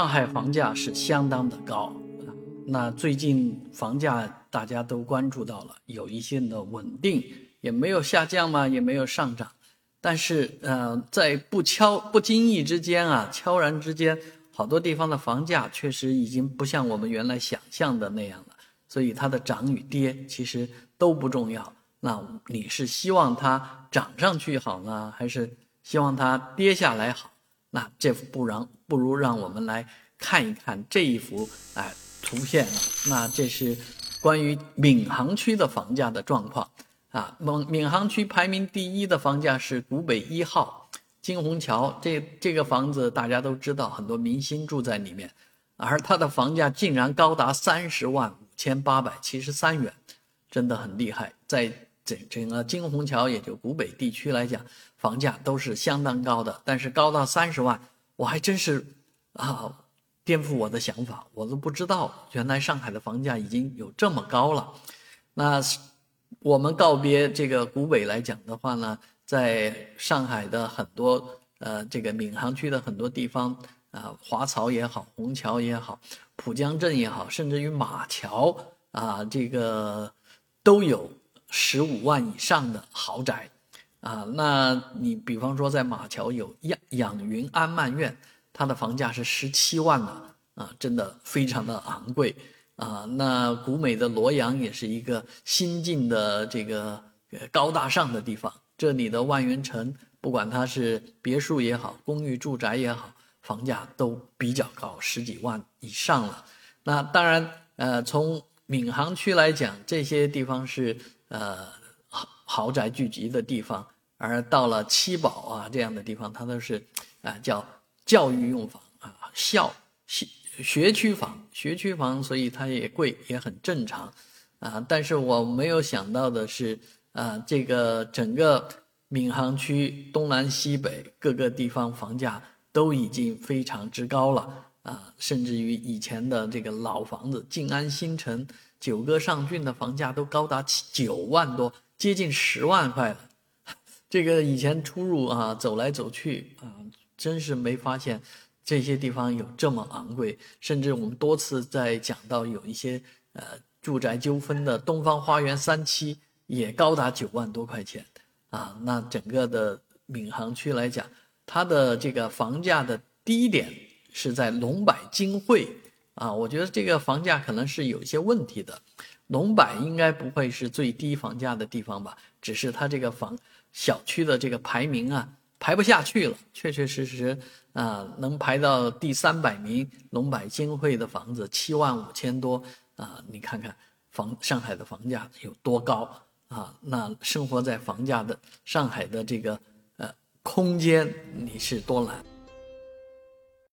上海房价是相当的高，那最近房价大家都关注到了，有一些的稳定，也没有下降嘛，也没有上涨，但是呃，在不悄不经意之间啊，悄然之间，好多地方的房价确实已经不像我们原来想象的那样了，所以它的涨与跌其实都不重要。那你是希望它涨上去好呢，还是希望它跌下来好？那这不让不如让我们来看一看这一幅哎图片啊。那这是关于闵行区的房价的状况啊。闵闵行区排名第一的房价是古北一号金虹桥，这这个房子大家都知道，很多明星住在里面，而它的房价竟然高达三十万五千八百七十三元，真的很厉害。在整整个金虹桥，也就古北地区来讲，房价都是相当高的，但是高到三十万，我还真是啊，颠覆我的想法，我都不知道原来上海的房价已经有这么高了。那我们告别这个古北来讲的话呢，在上海的很多呃这个闵行区的很多地方啊，华漕也好，虹桥也好，浦江镇也好，甚至于马桥啊，这个都有。十五万以上的豪宅，啊，那你比方说在马桥有养养云安曼苑，它的房价是十七万呢，啊，真的非常的昂贵，啊，那古美的罗阳也是一个新晋的这个高大上的地方，这里的万源城，不管它是别墅也好，公寓住宅也好，房价都比较高，十几万以上了。那当然，呃，从闵行区来讲，这些地方是。呃，豪豪宅聚集的地方，而到了七宝啊这样的地方，它都是啊叫教育用房啊校学学区房学区房，所以它也贵也很正常啊。但是我没有想到的是啊，这个整个闵行区东南西北各个地方房价都已经非常之高了啊，甚至于以前的这个老房子静安新城。九歌上郡的房价都高达九万多，接近十万块了。这个以前出入啊，走来走去啊，真是没发现这些地方有这么昂贵。甚至我们多次在讲到有一些呃住宅纠纷的东方花园三期也高达九万多块钱啊。那整个的闵行区来讲，它的这个房价的低点是在龙柏金汇。啊，我觉得这个房价可能是有一些问题的，龙柏应该不会是最低房价的地方吧？只是它这个房小区的这个排名啊，排不下去了。确确实实啊，能排到第三百名，龙柏金汇的房子七万五千多啊，你看看房上海的房价有多高啊？那生活在房价的上海的这个呃空间，你是多难？